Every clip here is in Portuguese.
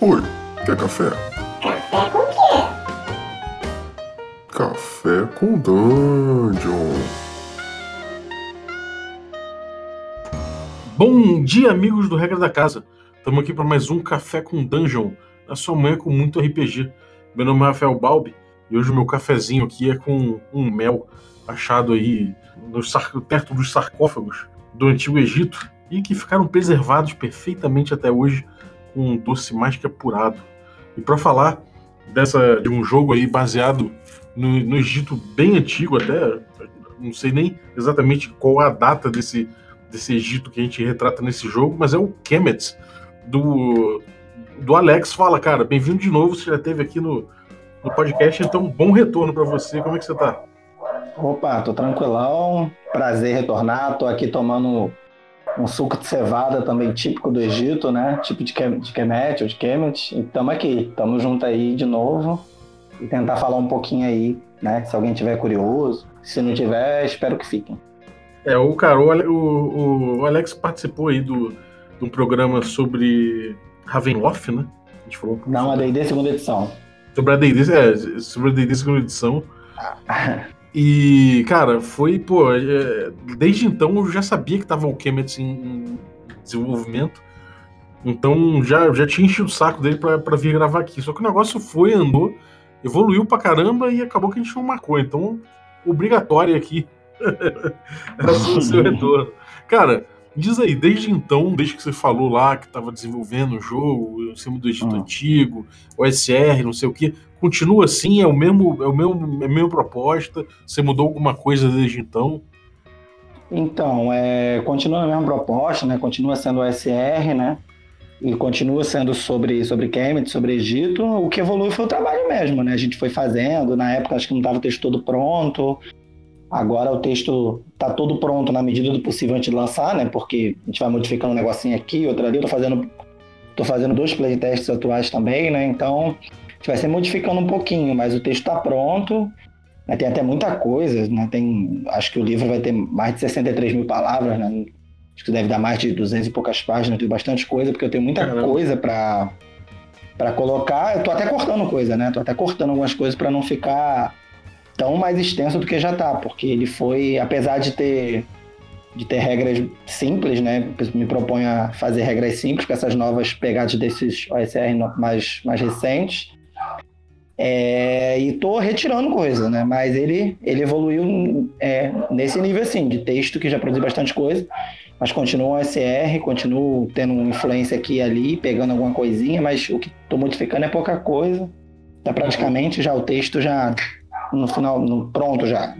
Oi, quer café? Café com quê? Café com Dungeon. Bom dia, amigos do Regra da Casa. Estamos aqui para mais um Café com Dungeon, na sua manhã com muito RPG. Meu nome é Rafael Balbi e hoje o meu cafezinho aqui é com um mel achado aí no sar- perto dos sarcófagos do Antigo Egito e que ficaram preservados perfeitamente até hoje com um doce mais que apurado. E para falar dessa de um jogo aí baseado no, no Egito bem antigo até, não sei nem exatamente qual a data desse desse Egito que a gente retrata nesse jogo, mas é o Kemet do, do Alex. Fala, cara, bem-vindo de novo. Você já esteve aqui no, no podcast, então bom retorno para você. Como é que você tá? Opa, tô tranquilão. Prazer retornar. Tô aqui tomando um suco de cevada também típico do Egito, né? Tipo de, Kem- de Kemet ou de Kemet. E tamo aqui, tamo junto aí de novo e tentar falar um pouquinho aí, né? Se alguém tiver curioso. Se não tiver, espero que fiquem. É, o cara, o, o- Alex participou aí do, de um programa sobre Ravenloft, né? A gente falou Não, a D&D segunda edição. sobre a D&D, é, sobre a D&D segunda edição. E, cara, foi, pô, é, desde então eu já sabia que tava o Kemet em, desenvolvimento. Então já, já tinha enchido o saco dele pra, pra vir gravar aqui. Só que o negócio foi, andou, evoluiu pra caramba e acabou que a gente não marcou. Então, obrigatório aqui era o seu retorno. Cara, diz aí, desde então, desde que você falou lá que tava desenvolvendo o jogo, em cima do Egito Ah. Antigo, OSR, não sei o que, continua assim? É o mesmo, é o mesmo, é a mesma proposta? Você mudou alguma coisa desde então? Então, é, continua a mesma proposta, né? Continua sendo o SR, né? E continua sendo sobre, sobre Kemet, sobre Egito. O que evoluiu foi o trabalho mesmo, né? A gente foi fazendo. Na época, acho que não estava o texto todo pronto. Agora o texto tá todo pronto na medida do possível antes de lançar, né? Porque a gente vai modificando um negocinho aqui, outro ali. Eu tô fazendo, tô fazendo dois playtests atuais também, né? Então, a gente vai ser modificando um pouquinho, mas o texto tá pronto. né? Tem até muita coisa, né? Tem, acho que o livro vai ter mais de 63 mil palavras, né? Acho que deve dar mais de 200 e poucas páginas, tem bastante coisa, porque eu tenho muita Caramba. coisa para para colocar. Eu tô até cortando coisa, né? Tô até cortando algumas coisas para não ficar tão mais extenso do que já tá, porque ele foi, apesar de ter de ter regras simples, né? Me proponho a fazer regras simples com essas novas pegadas desses OSR mais, mais recentes. É, e tô retirando coisa, né? Mas ele, ele evoluiu é, nesse nível assim, de texto que já produzi bastante coisa, mas continua um SR, continuo tendo influência aqui e ali, pegando alguma coisinha, mas o que tô modificando é pouca coisa. Tá praticamente já o texto já no final, no, pronto já.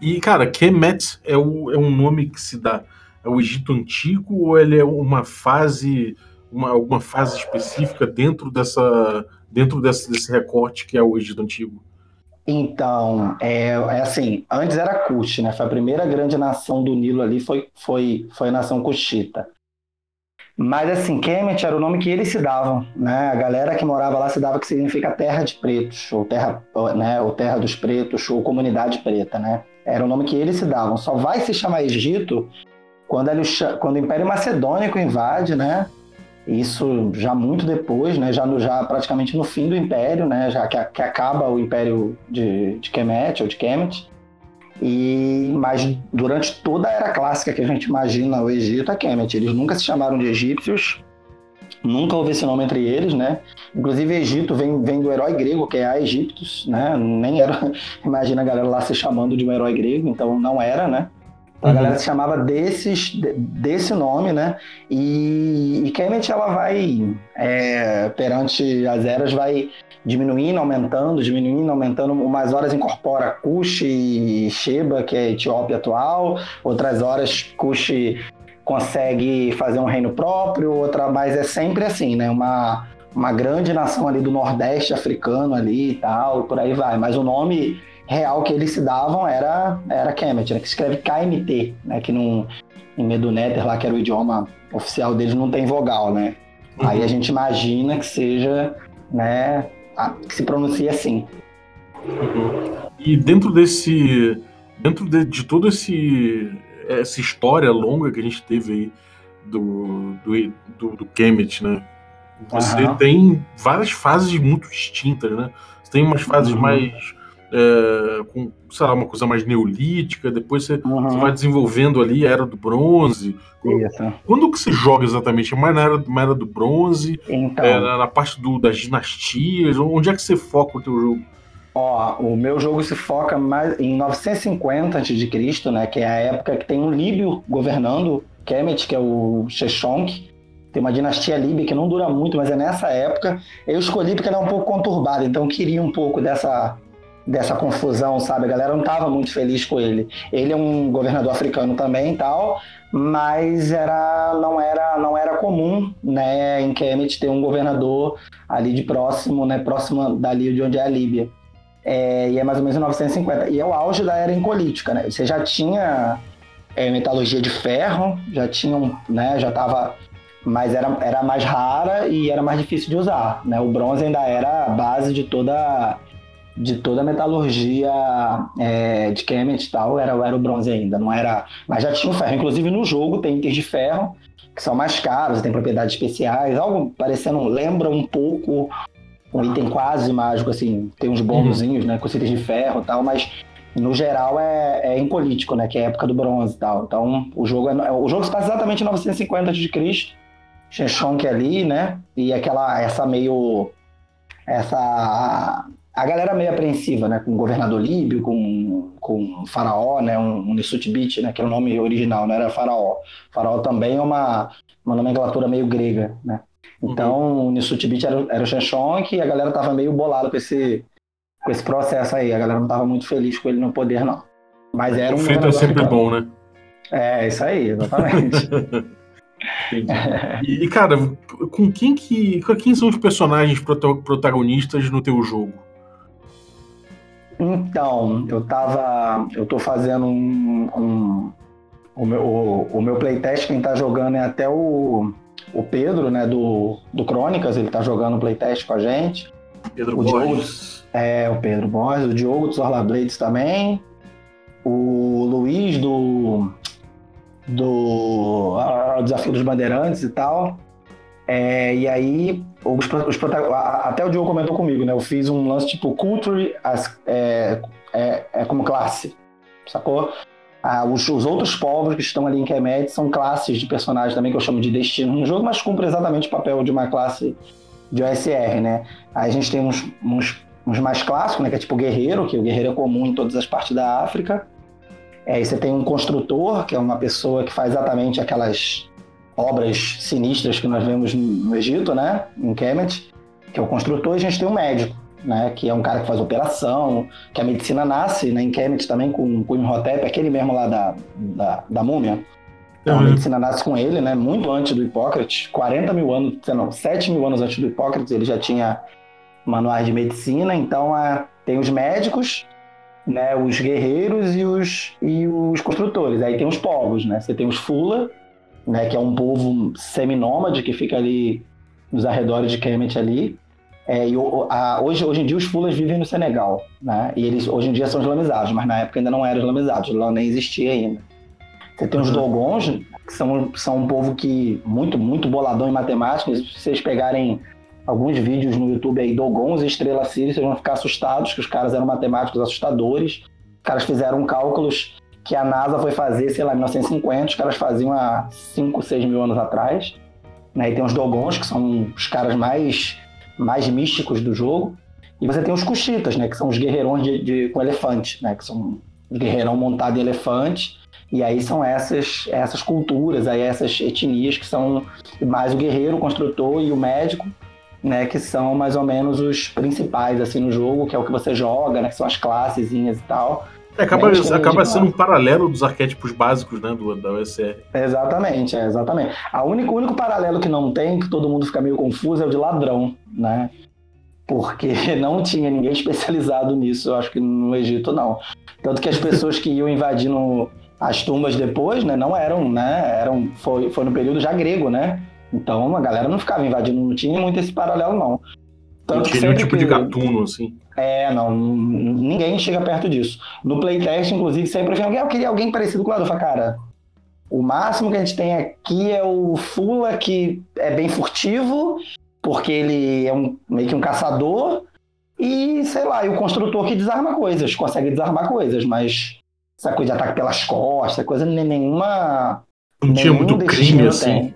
E, cara, Kemet é, o, é um nome que se dá. É o Egito Antigo ou ele é uma fase, uma, alguma fase específica dentro dessa, dentro desse, desse recorte que é o Egito Antigo? Então, é, é assim, antes era Kush, né? Foi a primeira grande nação do Nilo ali, foi, foi, foi a nação Kushita. Mas assim, Kemet era o nome que eles se davam, né? A galera que morava lá se dava que significa terra de pretos, ou terra, né? ou terra dos pretos, ou comunidade preta, né? Era o nome que eles se davam. Só vai se chamar Egito quando, ele, quando o Império Macedônico invade, né? Isso já muito depois, né? Já, no, já praticamente no fim do Império, né? Já que, que acaba o Império de, de Kemet ou de Kemet. E, mas durante toda a era clássica que a gente imagina o Egito é Kemet. Eles nunca se chamaram de egípcios, nunca houve esse nome entre eles, né? Inclusive Egito vem, vem do herói grego, que é a Egiptus, né? Nem era, imagina a galera lá se chamando de um herói grego, então não era, né? Então a Uhum. galera se chamava desses, de- desse nome, né? E, e Kemet, ela vai, é, perante as eras, vai diminuindo, aumentando, diminuindo, aumentando. Umas horas incorpora Cush e Sheba, que é a Etiópia atual. Outras horas Cush consegue fazer um reino próprio. Outra, mas é sempre assim, né? Uma, uma grande nação ali do Nordeste africano ali e tal, e por aí vai. Mas o nome real que eles se davam era, era Kemet, né? Que escreve KMT, né? Que não, em Meduneter, lá que era o idioma oficial deles, não tem vogal, né? Aí a gente imagina que seja, né? a- que se pronuncia assim. E dentro desse. Dentro de, de todo esse. Essa história longa que a gente teve aí do, do, do, do Kemet, né? você Aham. tem várias fases muito distintas, né? Você tem umas fases Uhum. mais. É, com, sei lá, uma coisa mais neolítica, depois você, Uhum. você vai desenvolvendo ali a Era do Bronze. Isso. Quando que você joga exatamente? É mais na Era, na era do Bronze? Então, É, na, na parte do, das dinastias? Onde é que você foca o teu jogo? ó, o meu jogo se foca mais em 950 a.C., né? Que é a época que tem um líbio governando Kemet, que é o Sheshonk. Tem uma dinastia líbia que não dura muito, mas é nessa época. Eu escolhi porque ela é um pouco conturbada, então eu queria um pouco dessa, dessa confusão, sabe? A galera não estava muito feliz com ele. Ele é um governador africano também tal, mas era, não, era, não era comum né, em Kemet ter um governador ali de próximo, né, próximo dali de onde é a Líbia. É, e é mais ou menos em 950. E é o auge da era incolítica, né? Você já tinha é, metalurgia de ferro, já tinham, né, já estava mas era, era mais rara e era mais difícil de usar, né? O bronze ainda era a base de toda de toda a metalurgia é, de Kemet e tal, era, era o bronze ainda, não era, mas já tinha o ferro. Inclusive no jogo tem itens de ferro que são mais caros, tem propriedades especiais, algo parecendo, lembra um pouco um item quase mágico, assim, tem uns bônusinhos, né, com itens de ferro e tal, mas no geral é, é impolítico, né, que é a época do bronze e tal. Então o jogo, é, o jogo se passa exatamente em 950 a.C., Sheshonk ali, né, e aquela, essa meio, essa, a galera meio apreensiva, né, com o governador líbio, com, com o faraó, né, um, um né, que é o nome original, não era faraó. Faraó também é uma, uma nomenclatura meio grega, né. Então, o Nissutbit era, era o Sheshonk e a galera tava meio bolada com esse, com esse processo aí. A galera não tava muito feliz com ele no poder, não. Mas era um o feito é sempre africano. bom, né? É, isso aí, exatamente. E, cara, com quem que. com Quem são os personagens prota- protagonistas no teu jogo? Então, eu tava. Eu tô fazendo um. um- o, meu, o, o meu playtest, quem tá jogando é até o, o Pedro, né, do, do Crônicas, ele tá jogando playtest com a gente. Pedro O Borges. É, o Pedro Borges, o Diogo dos Orla Blades também. O Luiz do. do ah, Desafio dos Bandeirantes e tal. É, e aí, os, os até o Diogo comentou comigo, né? Eu fiz um lance tipo Culture as, é, é, é como classe, sacou? Ah, os, os outros povos que estão ali em Kemet são classes de personagens também, que eu chamo de destino no jogo, mas cumprem exatamente o papel de uma classe de OSR, né? Aí a gente tem uns, uns, uns mais clássicos, né? Que é tipo guerreiro, que o guerreiro é comum em todas as partes da África. É, Aí você tem um construtor, que é uma pessoa que faz exatamente aquelas obras sinistras que nós vemos no Egito, né? Em Kemet, que é o construtor, e a gente tem um médico, né? Que é um cara que faz operação, que a medicina nasce né, em Kemet também com, com o Imhotep, aquele mesmo lá da, da, da múmia. Então, a Uhum. medicina nasce com ele, né? Muito antes do Hipócrates, 40 mil anos, não, 7 mil anos antes do Hipócrates, ele já tinha manuais de medicina. Então, a- tem os médicos, né? Os guerreiros e os, e os construtores. Aí tem os povos, né? Você tem os Fula, né? Que é um povo seminômade que fica ali nos arredores de Kemet ali. É, e a- hoje, hoje em dia os Fulas vivem no Senegal, né? E eles hoje em dia são islamizados, mas na época ainda não eram islamizados, lá nem existia ainda. Você tem os Uhum. Dogons, que são, são um povo que muito, muito boladão em matemática. Se vocês pegarem alguns vídeos no YouTube aí, Dogons e Estrela Sirius, vocês vão ficar assustados, que os caras eram matemáticos assustadores. Os caras fizeram cálculos que a NASA foi fazer, sei lá, em 1950, os caras faziam há 5, 6 mil anos atrás. Né? E tem os Dogons, que são os caras mais, mais místicos do jogo. E você tem os Cuxitas, né? Que são os guerreirões de, de- com elefante, né? Que são os guerreirão montado em elefante. E aí são essas, essas culturas, aí essas etnias que são mais o guerreiro, o construtor e o médico, né? Que são mais ou menos os principais, assim, no jogo, que é o que você joga, né? Que são as classezinhas e tal. É, acaba, acaba sendo um paralelo dos arquétipos básicos, né, do, da OSR. Exatamente, é, exatamente. A único, o único paralelo que não tem, que todo mundo fica meio confuso, é o de ladrão, né? Porque não tinha ninguém especializado nisso, eu acho que no Egito não. Tanto que as pessoas que iam invadindo as tumbas depois, né, não eram, né? Eram, foi, foi no período já grego, né? Então a galera não ficava invadindo, não tinha muito esse paralelo, não. Não Tanto que tinha nenhum tipo de que- gatuno, assim. é, não, ninguém chega perto disso. No playtest, inclusive, sempre vem alguém, "Ah, eu queria alguém parecido com o Lado. Eu falo, cara, o máximo que a gente tem aqui é o Fula, que é bem furtivo, porque ele é um, meio que um caçador e, sei lá, e o construtor que desarma coisas, consegue desarmar coisas, mas essa coisa de ataque pelas costas, coisa nenhuma. Não tinha muito crime assim. Tem.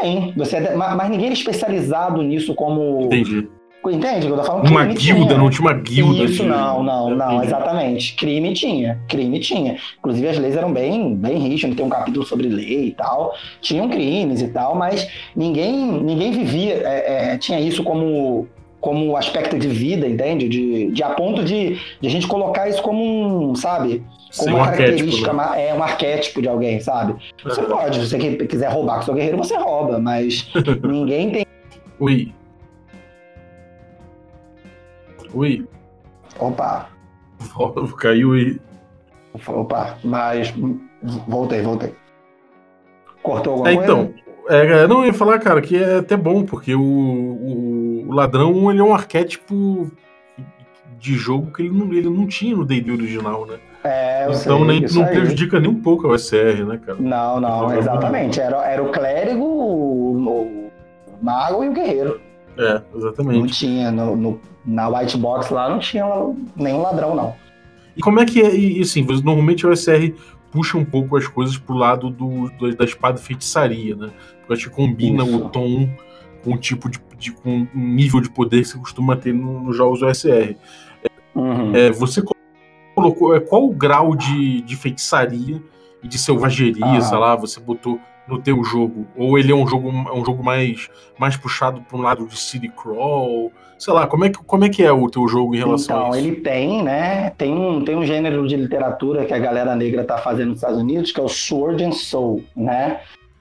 Tem, você, é mas ninguém é especializado nisso como. Entendi. Entende? Eu tô falando Uma guilda, tinha. não tinha uma guilda Isso, de. não, não, não, exatamente. Crime tinha, crime tinha. Inclusive as leis eram bem, bem rígidas, tem um capítulo sobre lei e tal. Tinham crimes e tal, mas ninguém, ninguém vivia, é, é, tinha isso como, como aspecto de vida, entende? De, de a ponto de, de a gente colocar isso como um, sabe? Como Sem um uma arquétipo. característica, Né? ma- é um arquétipo de alguém, sabe? Você pode, se você que- quiser roubar com seu guerreiro, você rouba, mas ninguém tem. Oi. Oi. Opa, Caiu e. opa, mas voltei, voltei. Cortou alguma É, coisa? então. É, não, eu ia falar, cara, que é até bom, porque o, o, o ladrão ele é um arquétipo de jogo que ele não, ele não tinha no D&D original, né? É, eu então sei, nem, não aí. prejudica nem um pouco a OSR, né, cara? Não, não, exatamente. Era, era o clérigo, o, o mago e o guerreiro. É, Não exatamente. tinha, no, no- na white box lá não tinha nenhum ladrão, não. E como é que é? E assim, você- normalmente a OSR puxa um pouco as coisas pro lado do, do- da espada feitiçaria, né? Porque acho que combina Isso. o tom com o tipo de, de- com um nível de poder que você costuma ter no- nos jogos OSR. Uhum. É, você colocou é, qual o grau de, de feitiçaria e de selvageria, Aham. sei lá, você botou no teu jogo? Ou ele é um jogo, é um jogo mais, mais puxado para um lado de city crawl? Sei lá, como é que, como é, que é o teu jogo em relação Então, a isso? ele tem, né? Tem um, tem um gênero de literatura que a galera negra tá fazendo nos Estados Unidos, que é o Sword and Soul, né?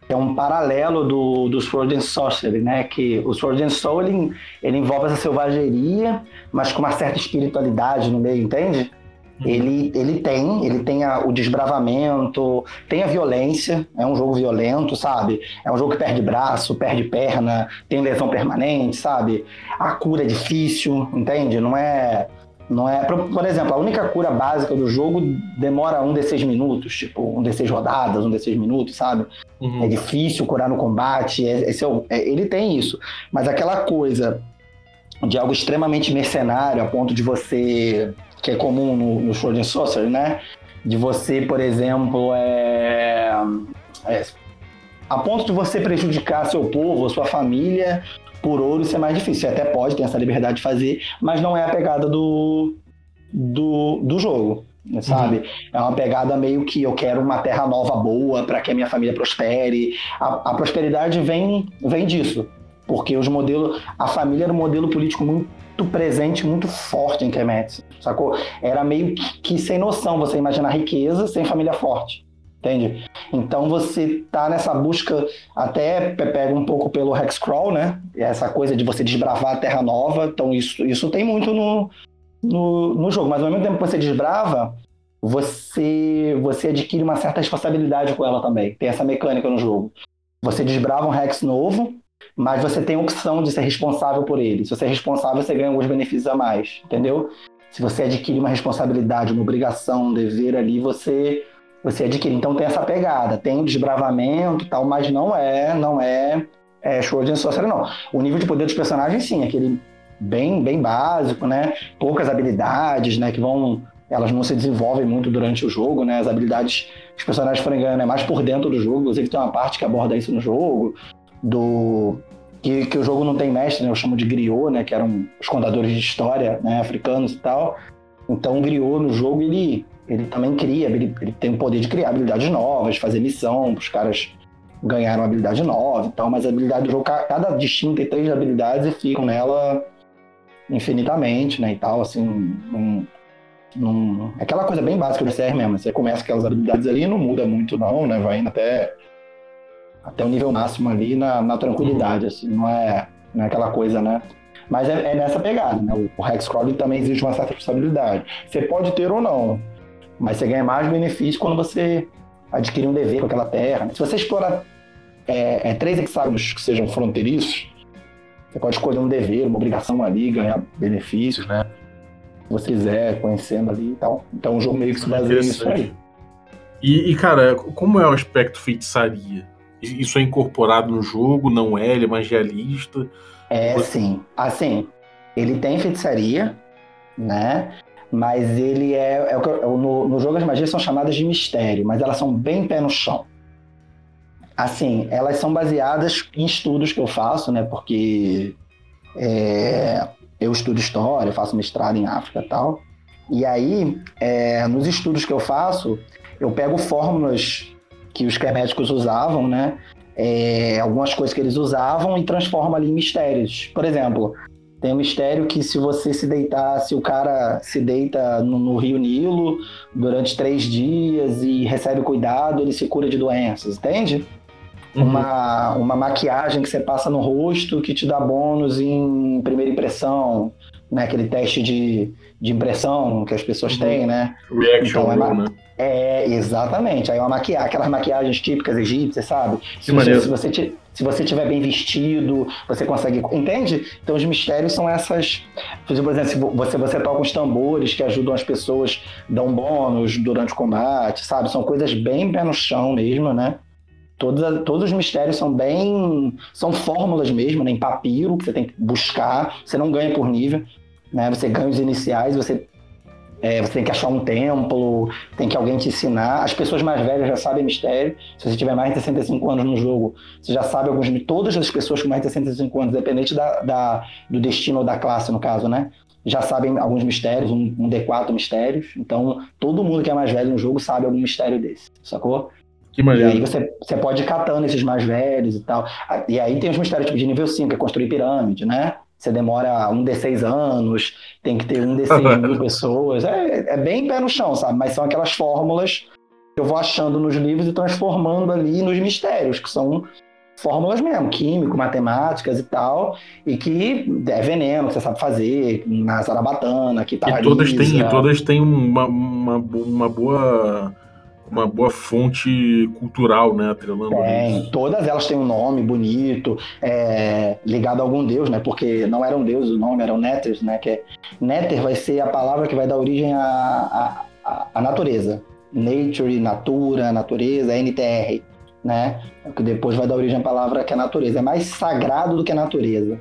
É um paralelo do, do Sword and Sorcery, né? Que o Sword and Soul, ele, ele envolve essa selvageria, mas com uma certa espiritualidade no meio, entende? Uhum. Ele, ele tem, ele tem a- o desbravamento, tem a violência, é um jogo violento, sabe? É um jogo que perde braço, perde perna, tem lesão permanente, sabe? A cura é difícil, entende? Não é. Não é. Por, por exemplo, a única cura básica do jogo demora um D6 minutos, tipo, um D6 rodadas, um D6 minutos, sabe? Uhum. É difícil curar no combate, é- é é- ele tem isso. Mas aquela coisa de algo extremamente mercenário, a ponto de você. Que é comum no, no Sword and Sorcery, né? De você, por exemplo, é, é, a ponto de você prejudicar seu povo, sua família, por ouro, isso é mais difícil. Você até pode ter essa liberdade de fazer, mas não é a pegada do, do, do jogo. Sabe? É uma pegada meio que eu quero uma terra nova boa para que a minha família prospere. A, a prosperidade vem, vem disso. Porque os modelos. A família era um modelo político muito presente, muito forte em Kemet. Sacou? Era meio que, sem noção você imaginar riqueza sem família forte. Entende? Então você tá nessa busca, até pe- pega um pouco pelo Hexcrawl, né? Essa coisa de você desbravar a terra nova. Então isso, isso tem muito no, no, no jogo. Mas ao mesmo tempo que você desbrava, você, você adquire uma certa responsabilidade com ela também. Tem essa mecânica no jogo. Você desbrava um Hex novo, mas você tem opção de ser responsável por ele. Se você é responsável, você ganha alguns benefícios a mais, entendeu? Se você adquire uma responsabilidade, uma obrigação, um dever ali, você você adquire. Então tem essa pegada, tem desbravamento e tal, mas não é, não é, é Sword and Sorcery, não. O nível de poder dos personagens, sim, aquele bem, bem básico, né? Poucas habilidades, né? Que vão, elas não se desenvolvem muito durante o jogo, né? As habilidades que os personagens forem ganhando é mais por dentro do jogo. Inclusive tem uma parte que aborda isso no jogo, do que, que o jogo não tem mestre, né? Eu chamo de griot, né? Que eram os contadores de história, né? Africanos e tal. Então o griot no jogo ele ele também cria, ele, ele tem o poder de criar habilidades novas, fazer missão, os caras ganharam habilidade nova e tal, mas a habilidade do jogo, ca- cada destino tem três habilidades e ficam nela infinitamente, né, e tal, assim, num, num- é aquela coisa bem básica do CR mesmo, você começa aquelas habilidades ali, não muda muito não, né, vai indo até, até o nível máximo ali na, na tranquilidade, assim, não é, não é aquela coisa, né, mas é, é nessa pegada, né, o, o Hexcrawl também existe uma certa responsabilidade, você pode ter ou não, mas você ganha mais benefício quando você adquire um dever com aquela terra. né? Se você explorar é, é, três hexágonos que sejam fronteiriços, você pode escolher um dever, uma obrigação ali, ganhar benefícios, né? Se você quiser, conhecendo ali e tal. Então o jogo meio que se baseia nisso aí. E, e, cara, como é o aspecto feitiçaria? Isso é incorporado no jogo? Não é? Ele é mais realista? É sim. Assim, ele tem feitiçaria, né? Mas ele é. é o que eu- no, no jogo as magias são chamadas de mistério, mas elas são bem pé no chão. Assim, elas são baseadas em estudos que eu faço, né? Porque é, eu estudo história, eu faço mestrado em África e tal. E aí, é, nos estudos que eu faço, eu pego fórmulas que os herméticos usavam, né? É, algumas coisas que eles usavam e transformo ali em mistérios. Por exemplo, tem um mistério que se você se deitar, se o cara se deita no, no rio Nilo durante três dias e recebe cuidado, ele se cura de doenças, entende? Uhum. Uma, uma maquiagem que você passa no rosto que te dá bônus em primeira impressão, né? Aquele teste de, de impressão que as pessoas Uhum. têm, né? Reaction Então, é né? É, exatamente. Aí uma maquiagem, aquelas maquiagens típicas egípcias, sabe? Se você, maneiro. se, você se você tiver bem vestido, você consegue. Entende? Então os mistérios são essas. Por exemplo, se vo- você, você toca os tambores que ajudam as pessoas, dão bônus durante o combate, sabe? São coisas bem pé no chão mesmo, né? Todos, todos os mistérios são bem. São fórmulas mesmo, né? Em papiro, que você tem que buscar. Você não ganha por nível, né? Você ganha os iniciais, você é, você tem que achar um templo, tem que alguém te ensinar. As pessoas mais velhas já sabem mistério. Se você tiver mais de 65 anos no jogo, você já sabe alguns. Todas as pessoas com mais de 65 anos, independente da, da- do destino ou da classe, no caso, né? Já sabem alguns mistérios, um, um D4 mistérios. Então, todo mundo que é mais velho no jogo sabe algum mistério desse, sacou? E aí você, você pode ir catando esses mais velhos e tal. Ah, E aí tem os mistérios tipo de nível 5, que é construir pirâmide, né? Você demora um D6 anos, tem que ter um D6 mil pessoas. É, é bem pé no chão, sabe? Mas são aquelas fórmulas que eu vou achando nos livros e transformando ali nos mistérios, que são fórmulas mesmo, químico, matemáticas e tal, e que é veneno que você sabe fazer, na zarabatana, que E todas têm, e todas têm uma, uma, uma boa uma boa fonte cultural, né, atrelando Tem, isso. todas elas têm um nome bonito, é, ligado a algum deus, né? Porque não era um deus o nome, eram Néters, né? Que é, Néter vai ser a palavra que vai dar origem à, à, à- natureza. Nature, natura, natureza, NTR, né? Que depois vai dar origem à palavra que é natureza. É mais sagrado do que a natureza.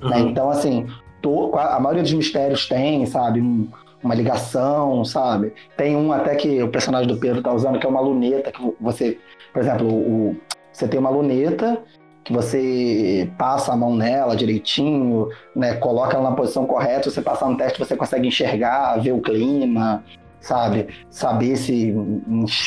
né? Uhum. Então, assim, to- a maioria dos mistérios tem, sabe, um- uma ligação, sabe? Tem um até que o personagem do Pedro tá usando, que é uma luneta, que você, por exemplo, o, você tem uma luneta que você passa a mão nela direitinho, né? Coloca ela na posição correta, você passar no teste, você consegue enxergar, ver o clima, sabe? Saber se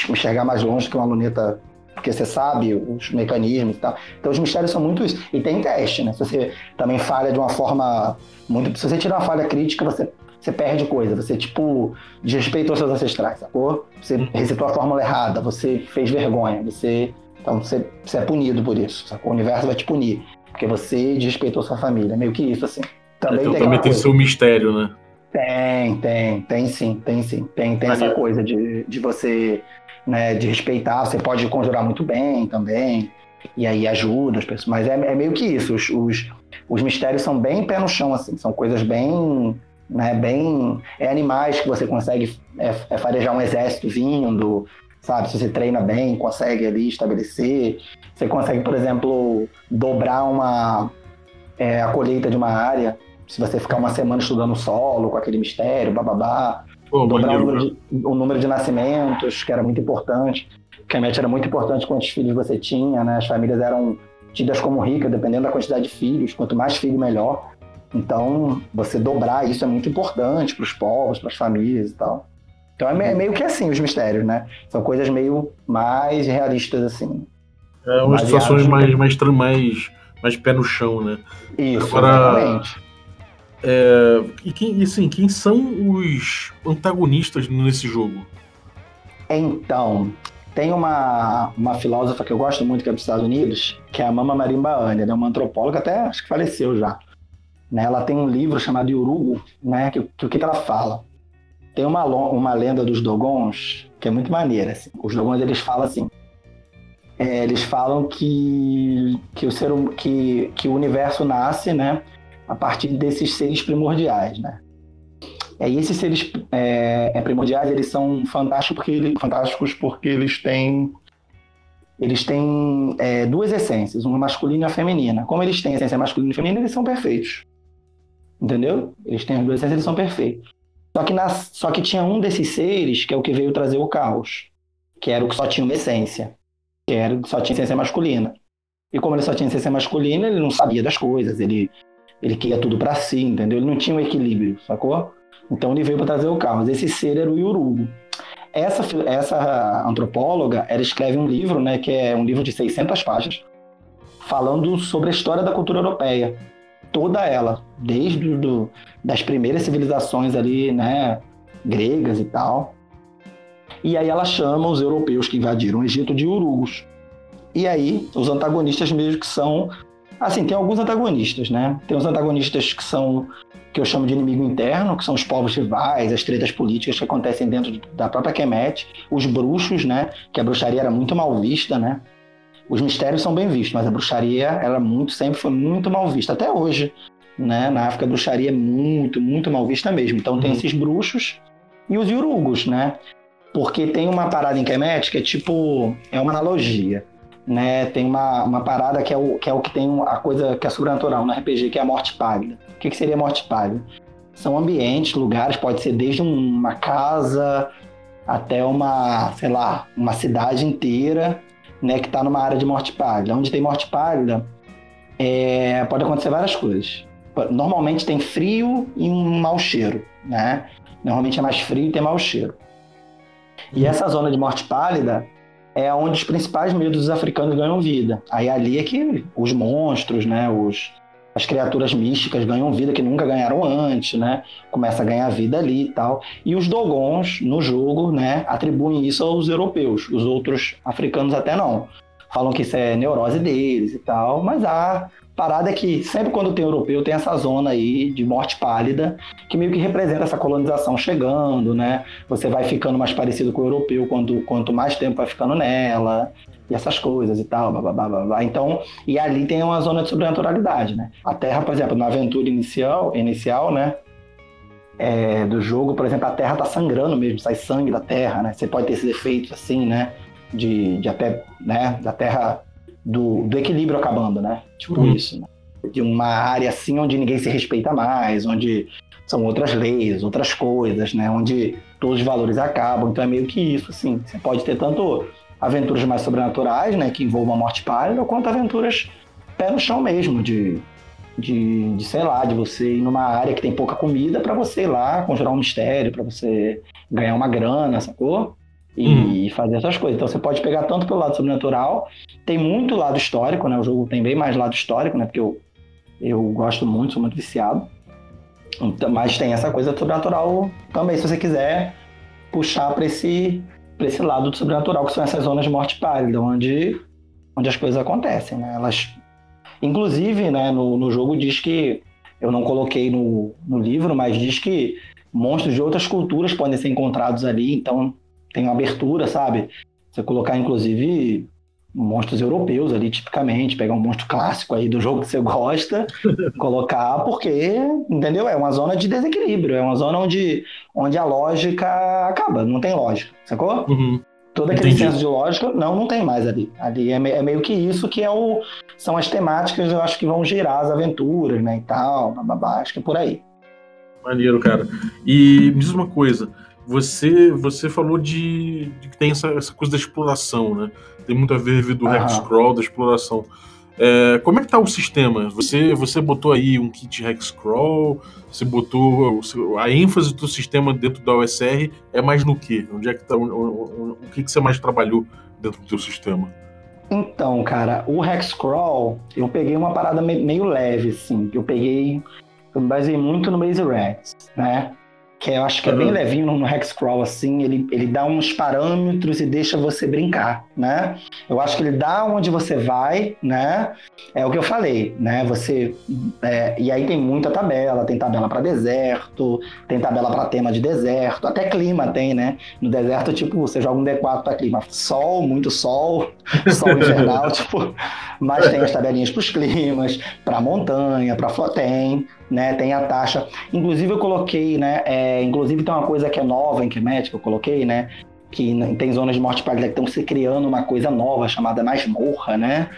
enxergar mais longe que uma luneta, porque você sabe os mecanismos e tal. Então os mistérios são muito isso. E tem teste, né? Se você também falha de uma forma muito. Se você tirar uma falha crítica, você, você perde coisa. Você, tipo, desrespeitou seus ancestrais, sacou? Você Uhum. recitou a fórmula errada, você fez vergonha, você. Então você, você é punido por isso, sacou? O universo vai te punir. Porque você desrespeitou sua família. Meio que isso, assim. Também então tem também tem coisa. seu mistério, né? Tem, tem, tem sim, tem sim. Tem, tem essa coisa de, de você, né, de respeitar, você pode conjurar muito bem também, e aí ajuda as pessoas, mas é, é meio que isso, os, os, os mistérios são bem pé no chão, assim, são coisas bem, né, bem, é animais que você consegue é, é farejar um exército vindo, sabe, se você treina bem, consegue ali estabelecer, você consegue, por exemplo, dobrar uma, é, a colheita de uma área, se você ficar uma semana estudando o solo com aquele mistério, bababá, Pô, dobrar o maneiro, número, de, o número de nascimentos, que era muito importante. Meta era muito importante quantos filhos você tinha, né? As famílias eram tidas como ricas, dependendo da quantidade de filhos. Quanto mais filho, melhor. Então, você dobrar isso é muito importante para os povos, para as famílias e tal. Então, é é meio que assim os mistérios, né? São coisas meio mais realistas, assim. É umas situações mais, mais, mais, mais pé no chão, né? Isso, Agora- exatamente. É, e quem, e, assim, quem são os antagonistas nesse jogo? Então, tem uma, uma filósofa que eu gosto muito, que é dos Estados Unidos, que é a Mama Marimba Anya, né? uma antropóloga, até acho que faleceu já. Né? Ela tem um livro chamado Urugu, né? que, que o que, que ela fala? Tem uma, uma lenda dos Dogons que é muito maneira. assim. Os Dogons, eles falam assim, é, eles falam que, que, o ser, hum- que, que o universo nasce né? a partir desses seres primordiais, né? É, e esses seres é, é, primordiais, eles são fantásticos porque, ele- fantásticos porque eles têm eles têm é, duas essências, uma masculina e uma feminina. Como eles têm essência masculina e feminina, eles são perfeitos. Entendeu? Eles têm as duas essências, eles são perfeitos. Só que, na, só que tinha um desses seres que é o que veio trazer o caos, que era o que só tinha uma essência, que era que só tinha essência masculina. E como ele só tinha essência masculina, ele não sabia das coisas, ele, ele queria tudo para si, entendeu? Ele não tinha um equilíbrio, sacou? Então ele veio para trazer o caos. Esse ser era o Yurugo. Essa, essa antropóloga, ela escreve um livro, né, que é um livro de 600 páginas, falando sobre a história da cultura europeia. Toda ela, desde do, das primeiras civilizações ali, né, gregas e tal. E aí ela chama os europeus que invadiram o Egito de urugos. E aí, os antagonistas mesmo que são. Assim, tem alguns antagonistas, né? Tem os antagonistas que são. que eu chamo de inimigo interno, que são os povos rivais, as tretas políticas que acontecem dentro da própria Kemet. Os bruxos, né? Que a bruxaria era muito mal vista, né? Os mistérios são bem vistos, mas a bruxaria, ela muito, sempre foi muito mal vista. Até hoje, né? Na África, a bruxaria é muito, muito mal vista mesmo. Então, tem uhum. esses bruxos e os urugos, né? Porque tem uma parada em Kemet que é tipo. é uma analogia né? Tem uma, uma parada que é, o, que é o que tem a coisa que é sobrenatural no RPG, que é a morte pálida. O que, que seria morte pálida? São ambientes, lugares, pode ser desde uma casa até uma, sei lá, uma cidade inteira, né, que está numa área de morte pálida. Onde tem morte pálida, é, pode acontecer várias coisas. Normalmente tem frio e um mau cheiro, né? Normalmente é mais frio e tem mau cheiro. E uhum. essa zona de morte pálida, é onde os principais medos dos africanos ganham vida. Aí ali é que os monstros, né, os, as criaturas místicas ganham vida que nunca ganharam antes, né? Começa a ganhar vida ali e tal. E os dogons no jogo, né, atribuem isso aos europeus. Os outros africanos até não. Falam que isso é neurose deles e tal, mas há parada é que sempre quando tem europeu tem essa zona aí de morte pálida que meio que representa essa colonização chegando, né? Você vai ficando mais parecido com o europeu quando, quanto mais tempo vai ficando nela e essas coisas e tal, blá, blá, blá, blá. Então, e ali tem uma zona de sobrenaturalidade, né? A Terra, por exemplo, na aventura inicial, inicial, né? É, do jogo, por exemplo, a Terra tá sangrando mesmo, sai sangue da Terra, né? Você pode ter esses efeitos assim, né? De, de até, né? Da Terra do, do equilíbrio acabando, né? Tipo uhum. isso. Né? De uma área assim onde ninguém se respeita mais, onde são outras leis, outras coisas, né? Onde todos os valores acabam. Então é meio que isso, assim. Você pode ter tanto aventuras mais sobrenaturais, né? Que envolvam a morte pálida, quanto aventuras pé no chão mesmo, de, de, de sei lá, de você ir numa área que tem pouca comida para você ir lá conjurar um mistério, para você ganhar uma grana, sacou? e uhum. fazer essas coisas. Então você pode pegar tanto pelo lado sobrenatural, tem muito lado histórico, né? O jogo tem bem mais lado histórico, né? Porque eu, eu gosto muito, sou muito viciado. Então, mas tem essa coisa sobrenatural também, se você quiser puxar para esse, pra esse lado do sobrenatural, que são essas zonas de morte pálida, onde, onde as coisas acontecem, né? Elas, inclusive, né, no, no jogo diz que, eu não coloquei no, no livro, mas diz que monstros de outras culturas podem ser encontrados ali, então tem uma abertura, sabe? Você colocar, inclusive, monstros europeus ali, tipicamente, pegar um monstro clássico aí do jogo que você gosta, colocar, porque, entendeu? É uma zona de desequilíbrio, é uma zona onde, onde a lógica acaba, não tem lógica, sacou? Uhum. Todo aquele Entendi. senso de lógica, não, não tem mais ali. Ali é, é, meio que isso que é o, são as temáticas, eu acho que vão girar as aventuras, né, e tal, bababá, acho que é por aí. Maneiro, cara. E me diz uma coisa, você, você falou de, de que tem essa, essa, coisa da exploração, né? Tem muito a ver do Hex Scroll, da exploração. É, como é que tá o sistema? Você, você botou aí um kit Hex Scroll, você botou a ênfase do sistema dentro da OSR é mais no que? Onde é que tá, o, o, o que, que você mais trabalhou dentro do seu sistema? Então, cara, o Hexcrawl, eu peguei uma parada meio leve, assim. Eu peguei, eu me baseei muito no Maze Rats, né? Que eu acho que é bem levinho no Hexcrawl, assim, ele, ele dá uns parâmetros e deixa você brincar, né? Eu acho que ele dá onde você vai, né? É o que eu falei, né? Você... É, e aí tem muita tabela, tem tabela para deserto, tem tabela para tema de deserto, até clima tem, né? No deserto, tipo, você joga um D4 para clima, sol, muito sol, sol infernal, tipo... Mas tem as tabelinhas para os climas, para montanha, para tem, né? Tem a taxa. Inclusive eu coloquei, né? É, inclusive tem uma coisa que é nova em Kemet que eu coloquei, né? que tem zonas de morte paralela que estão se criando uma coisa nova chamada masmorra, né?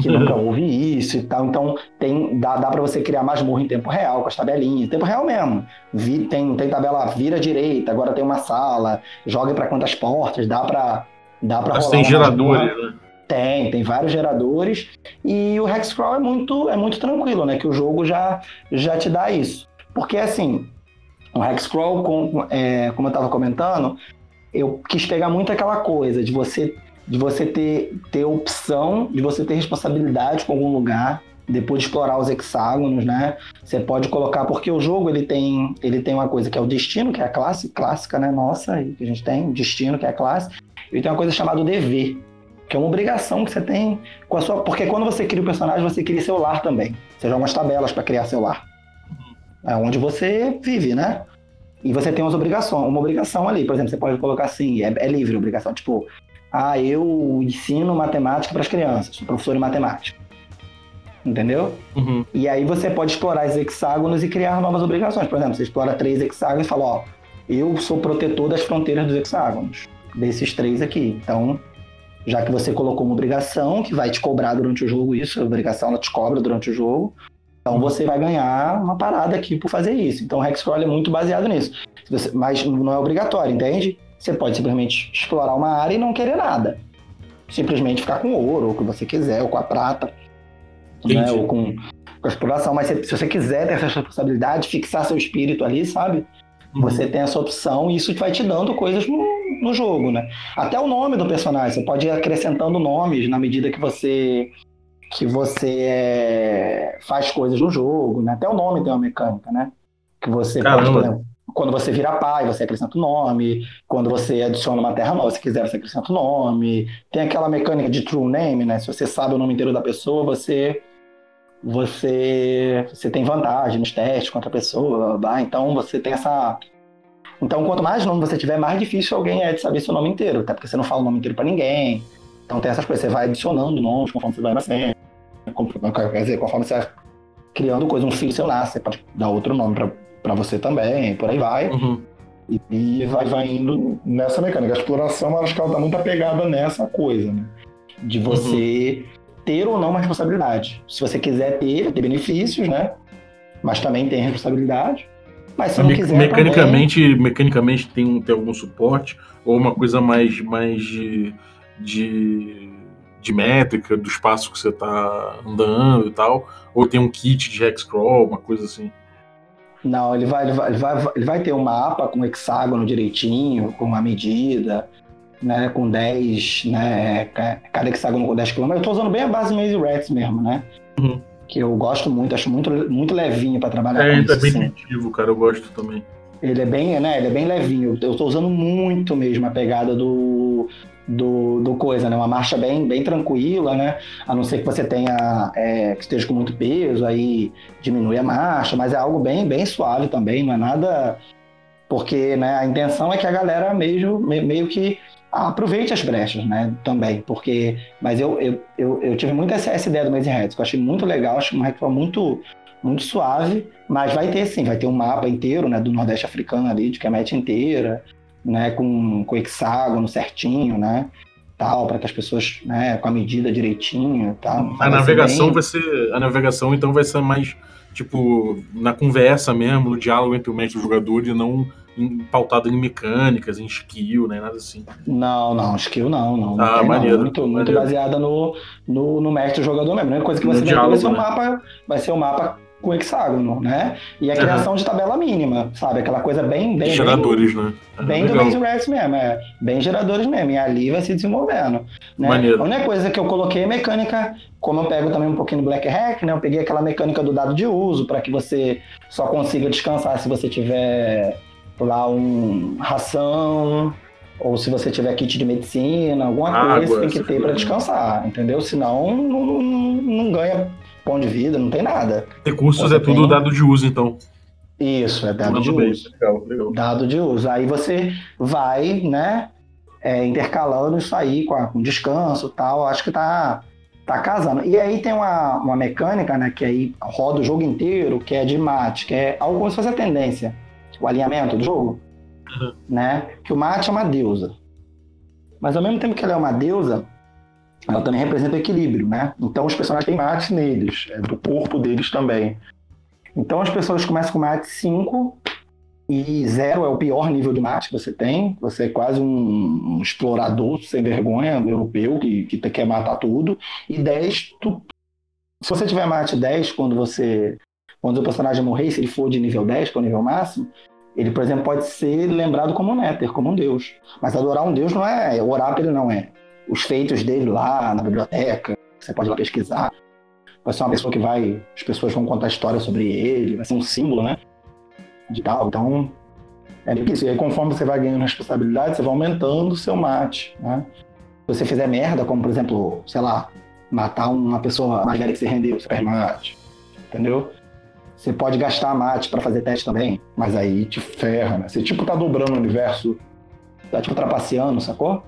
Que nunca houve isso e tal. Então tem, dá, dá para você criar masmorra em tempo real, com as tabelinhas. Tempo real mesmo. Vi- tem, tem tabela vira direita, agora tem uma sala, joga para quantas portas, dá para dá pra Mas rolar tem geradores, né? Tem, tem vários geradores e o Hexcrawl é muito, é muito tranquilo, né? Que o jogo já, já te dá isso. Porque assim, o Hexcrawl, com, é, como eu estava comentando, eu quis pegar muito aquela coisa de você, de você ter, ter opção, de você ter responsabilidade com algum lugar, depois de explorar os hexágonos, né? Você pode colocar, porque o jogo ele tem, ele tem uma coisa que é o destino, que é a classe clássica, né? Nossa, que a gente tem, destino, que é a classe, e tem uma coisa chamada dever que é uma obrigação que você tem com a sua. Porque quando você cria o personagem, você cria seu lar também. Você joga umas tabelas para criar seu lar. É onde você vive, né? E você tem umas obrigações, uma obrigação ali. Por exemplo, você pode colocar assim, é, é livre a obrigação. Tipo, ah, eu ensino matemática para as crianças, sou professor de matemática. Entendeu? Uhum. E aí você pode explorar esses hexágonos e criar novas obrigações. Por exemplo, você explora três hexágonos e fala, ó, eu sou protetor das fronteiras dos hexágonos, desses três aqui. Então, já que você colocou uma obrigação que vai te cobrar durante o jogo isso, a obrigação ela te cobra durante o jogo, então você vai ganhar uma parada aqui por fazer isso. Então o Hexcrawl é muito baseado nisso. Você- mas não é obrigatório, entende? Você pode simplesmente explorar uma área e não querer nada. Simplesmente ficar com ouro, ou o que você quiser, ou com a prata, né? Ou com, com a exploração. Mas se, se você quiser ter essa responsabilidade, fixar seu espírito ali, sabe? Uhum. Você tem essa opção e isso vai te dando coisas no, no jogo, né? Até o nome do personagem, você pode ir acrescentando nomes na medida que você que você é, faz coisas no jogo, né? Até o nome tem uma mecânica, né? Que você pode, Caramba. por exemplo, quando você vira pai, você acrescenta o nome. Quando você adiciona uma terra nova, se quiser, você acrescenta o nome. Tem aquela mecânica de true name, né? Se você sabe o nome inteiro da pessoa, você você você tem vantagem nos testes contra a pessoa, blá, blá. então você tem essa então quanto mais nome você tiver, mais difícil alguém é de saber seu nome inteiro, até porque você não fala o nome inteiro pra ninguém. Então tem essas coisas, você vai adicionando nomes conforme você vai nascendo, quer dizer, conforme você vai criando coisa, um filho seu nasce, você pode dar outro nome pra pra você também, por aí vai. Uhum. E, e vai, vai indo nessa mecânica. A exploração, acho que ela tá muito apegada nessa coisa, né? De você ter ou não uma responsabilidade. Se você quiser ter, ter benefícios, né? Mas também tem responsabilidade. Mas se não Me- quiser mecanicamente, mecanicamente tem, um- tem algum suporte ou uma coisa mais, mais de, de, de métrica do espaço que você tá andando e tal? Ou tem um kit de Hexcrawl, uma coisa assim? também, não, ele vai, ele vai, ele vai, ele vai ter um mapa com hexágono direitinho, com uma medida, né? Com 10, né? ca- Cada hexágono com 10 km. Eu tô usando bem a base Maze Rats mesmo, né? Uhum. Que eu gosto muito, acho muito, muito levinho para trabalhar É, com é isso. bem assim. intuitivo, cara, eu gosto também. Ele é bem, né? Ele é bem levinho. Eu tô usando muito mesmo a pegada do, do, do coisa, né? Uma marcha bem, bem tranquila, né? A não ser que você tenha é, que esteja com muito peso, aí diminui a marcha, mas é algo bem, bem suave também, não é nada. Porque né, a intenção é que a galera meio, me- meio que aproveite as brechas, né? Também. Porque. Mas eu, eu, eu, eu tive muito essa, essa ideia do Maze Heads, que eu achei muito legal, acho uma retro muito, muito suave, mas vai ter sim, vai ter um mapa inteiro, né? Do Nordeste africano ali, de Kemet inteira, né? Com, com hexágono certinho, né? Tal, para que as pessoas, né, com a medida direitinho e tal. A navegação bem- vai ser. A navegação então vai ser mais, tipo, na conversa mesmo, no diálogo entre o mestre e o jogador, e não em, pautado em mecânicas, em skill, né? Nada assim. Não, não, skill não, não. não Ah, tem, não. maneiro, Muito, muito maneiro. baseada no, no, no mestre do jogador mesmo. A única coisa que você vai ter vai diálogo, ser o né? mapa, vai ser o mapa com hexágono, né? E a criação de tabela mínima, sabe? Aquela coisa bem, bem, bem, Geradores, né? É, bem do legal. Maze Rats mesmo, é. Bem geradores mesmo. E ali vai se desenvolvendo. Né? Maneiro. A única coisa que eu coloquei é mecânica, como eu pego também um pouquinho do Black Hack, né? Eu peguei aquela mecânica do dado de uso para que você só consiga descansar se você tiver lá um ração ou se você tiver kit de medicina, alguma Água, coisa você tem que ter para coisas. descansar, entendeu? Senão não, não, não ganha pão de vida, não tem nada. Recursos Você é tudo tem- dado de uso, então. Isso, é dado de bem. uso. Legal, legal. dado de uso. Aí você vai, né, é, intercalando isso aí com, a- com descanso e tal. Acho que tá, tá casando. E aí tem uma, uma mecânica, né, que aí roda o jogo inteiro, que é de mate, que é algo como se fosse a tendência, o alinhamento do jogo, Uhum. né? Que o mate é uma deusa. Mas ao mesmo tempo que ela é uma deusa, ela também representa o equilíbrio, né? Então os personagens têm mate neles, é do corpo deles também. Então as pessoas começam com mate 5 e 0 é o pior nível de mate que você tem. Você é quase um, um explorador sem vergonha europeu que, que quer matar tudo. E 10, tu... se você tiver mate 10 quando você. Quando o personagem morrer, se ele for de nível 10, que é o nível máximo, ele, por exemplo, pode ser lembrado como um néter, como um deus. Mas adorar um deus não é orar para ele, não é. Os feitos dele lá na biblioteca, você pode ir lá pesquisar. Vai ser uma pessoa que vai. As pessoas vão contar história sobre ele, vai ser um símbolo, né? De tal. Então, é isso. E aí, conforme você vai ganhando responsabilidade, você vai aumentando o seu mate, né? Se você fizer merda, como por exemplo, sei lá, matar uma pessoa mais velha que você rendeu, você perde mate. Entendeu? Você pode gastar mate para fazer teste também, mas aí te ferra, né? Você tipo tá dobrando o universo, tá tipo trapaceando, sacou?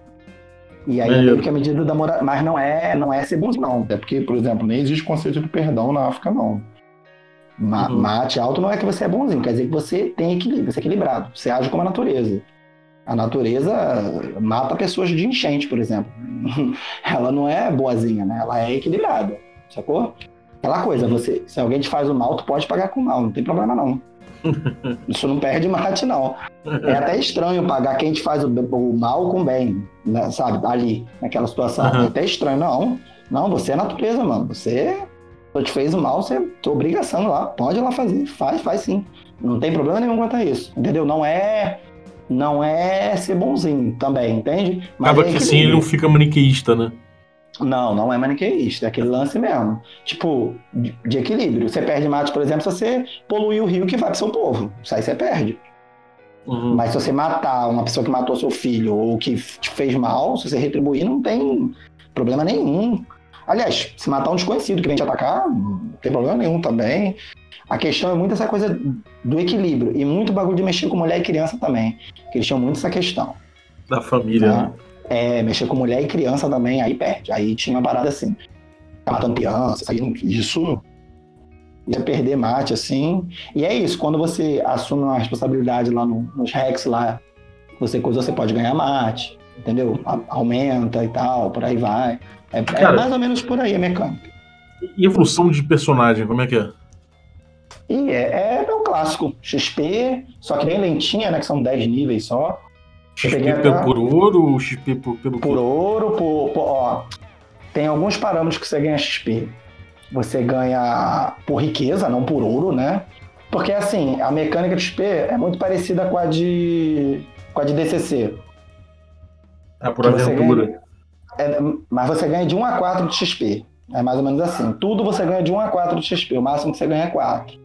E aí é meio que a medida da moral. Mas não é, não é ser bonzinho, não. É porque, por exemplo, nem existe conceito de perdão na África, não. Ma uhum. Mate alto não é que você é bonzinho, quer dizer que você tem equilíbrio, você é equilibrado. Você age como a natureza. A natureza mata pessoas de enchente, por exemplo. Ela não é boazinha, né? Ela é equilibrada, sacou? Aquela coisa, você, se alguém te faz o mal, tu pode pagar com mal, não tem problema não. Isso não perde mate, não. É até estranho pagar quem te faz o, o mal com bem, né, sabe? Ali, naquela situação. Uhum. É até estranho. Não, não, você é natureza, mano. Você se te fez o mal, você tua obrigação lá. Pode lá fazer. Faz, faz sim. Não tem problema nenhum quanto a isso. Entendeu? Não é. Não é ser bonzinho também, entende? Mas Acaba é que assim ele não fica maniqueísta, né? Não, não é maniqueísta, é aquele lance mesmo. Tipo, de, de, equilíbrio. Você perde mate, por exemplo, se você poluir o rio que vai pro seu povo. Isso aí você perde. Uhum. Mas se você matar uma pessoa que matou seu filho ou que te fez mal, se você retribuir, não tem problema nenhum. Aliás, se matar um desconhecido que vem te atacar, não tem problema nenhum também. A questão é muito essa coisa do equilíbrio e muito bagulho de mexer com mulher e criança também. Que eles tinham muito essa questão. Da família, né? né? É, mexer com mulher e criança também, aí perde. Aí tinha uma parada assim. Matando criança, aí, isso ia perder mate, assim. E é isso, quando você assume uma responsabilidade lá no, nos Rex lá, você coisa, você pode ganhar mate, entendeu? A, aumenta e tal, por aí vai. É, é Cara, é, mais ou menos por aí a mecânica. E evolução de personagem, como é que é? E é, é, um clássico. XP, só que bem lentinha, né? Que são 10 níveis só. XP por ouro, XP por, pelo Por ouro, por, por, ó. Tem alguns parâmetros que você ganha XP. Você ganha por riqueza, não por ouro, né? Porque assim, a mecânica de XP é muito parecida com a de. com a de DCC. É por aventura. Ganha, é, mas você ganha de 1 a 4 de XP. É mais ou menos assim. Tudo você ganha de 1 a 4 de XP. O máximo que você ganha é 4.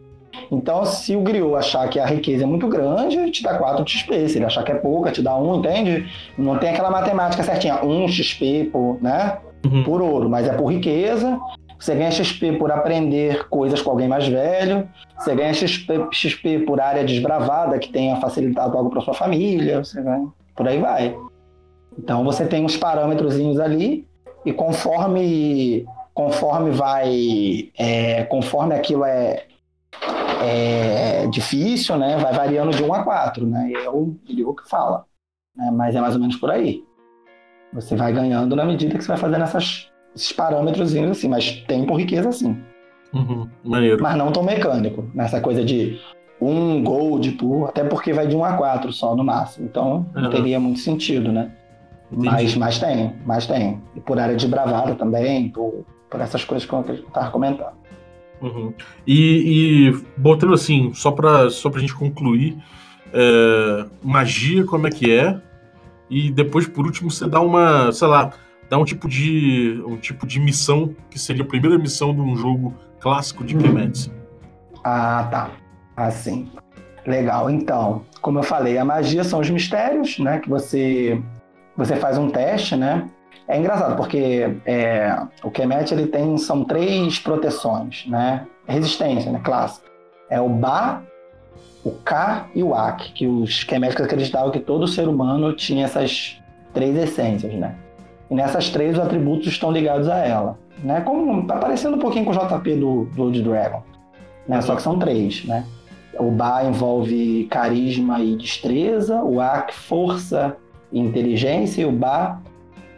Então, se o griot achar que a riqueza é muito grande, te dá 4 de XP. Se ele achar que é pouca, te dá 1, entende? Não tem aquela matemática certinha. 1 XP por, né? Uhum. por ouro, mas é por riqueza. Você ganha XP por aprender coisas com alguém mais velho. Você ganha XP, XP por área desbravada, que tenha facilitado algo para sua família. Você ganha. Por aí vai. Então você tem uns parâmetrozinhos ali e conforme conforme vai é, conforme aquilo é, é difícil, né, vai variando de 1 a 4, né, é o, o que fala, né, mas é mais ou menos por aí. Você vai ganhando na medida que você vai fazendo essas, esses parâmetros assim, mas tem por riqueza sim. Uhum, maneiro. Mas não tão mecânico, nessa coisa de um gold por, até porque vai de 1 a 4 só no máximo, então uhum. não teria muito sentido, né? Mas, mas tem, mas tem. E por área de bravada também, por, por essas coisas que eu estava comentando. Uhum. E, e, botando assim, só para só a gente concluir, é, magia como é que é, e depois, por último, você dá uma, sei lá, dá um tipo de um tipo de missão, que seria a primeira missão de um jogo clássico de Kemet. Ah, tá. Assim. Legal. Então, como eu falei, a magia são os mistérios, né? Que você você faz um teste, né? É engraçado porque é, o Kemet ele tem são três proteções, né? Resistência, né? Clássica. É o Ba, o K e o Ak, que os Keméticos acreditavam que todo ser humano tinha essas três essências, né? E nessas três os atributos estão ligados a ela, né? Como tá parecendo um pouquinho com o JP do Blood Dragon, né? Só que são três, né? O Ba envolve carisma e destreza, o Ak força inteligência e o Ba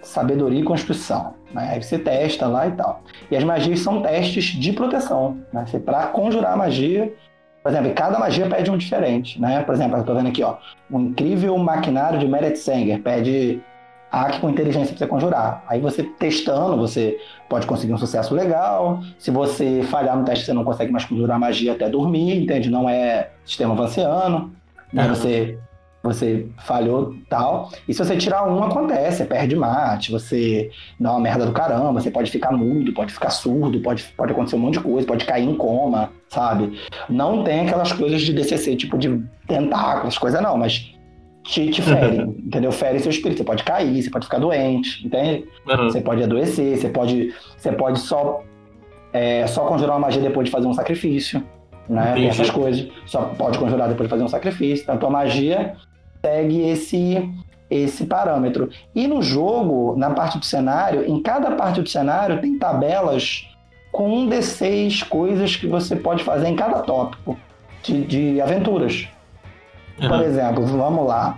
sabedoria e constituição. Né? Aí você testa lá e tal. E as magias são testes de proteção. Né? Para conjurar a magia, por exemplo, cada magia pede um diferente. Né? Por exemplo, eu estou vendo aqui, ó, um incrível maquinário de Meret Sanger pede hack com inteligência para você conjurar. Aí você testando, você pode conseguir um sucesso legal. Se você falhar no teste, você não consegue mais conjurar magia até dormir, entende? Não é sistema vanciano. Né? Você você falhou tal. E se você tirar um, acontece, você perde mate, você dá uma merda do caramba, você pode ficar mudo, pode ficar surdo, pode, pode acontecer um monte de coisa, pode cair em coma, sabe? Não tem aquelas coisas de DCC, tipo de tentáculos, coisa não, mas te, te fere, entendeu? Fere seu espírito, você pode cair, você pode ficar doente, entende? Uhum. Você pode adoecer, você pode, você pode só, é, só conjurar uma magia depois de fazer um sacrifício, né? Tem essas coisas. Só pode conjurar depois de fazer um sacrifício. Então a magia segue esse esse parâmetro. E no jogo, na parte do cenário, em cada parte do cenário tem tabelas com um D6 coisas que você pode fazer em cada tópico de, de aventuras. Uhum. Por exemplo, vamos lá.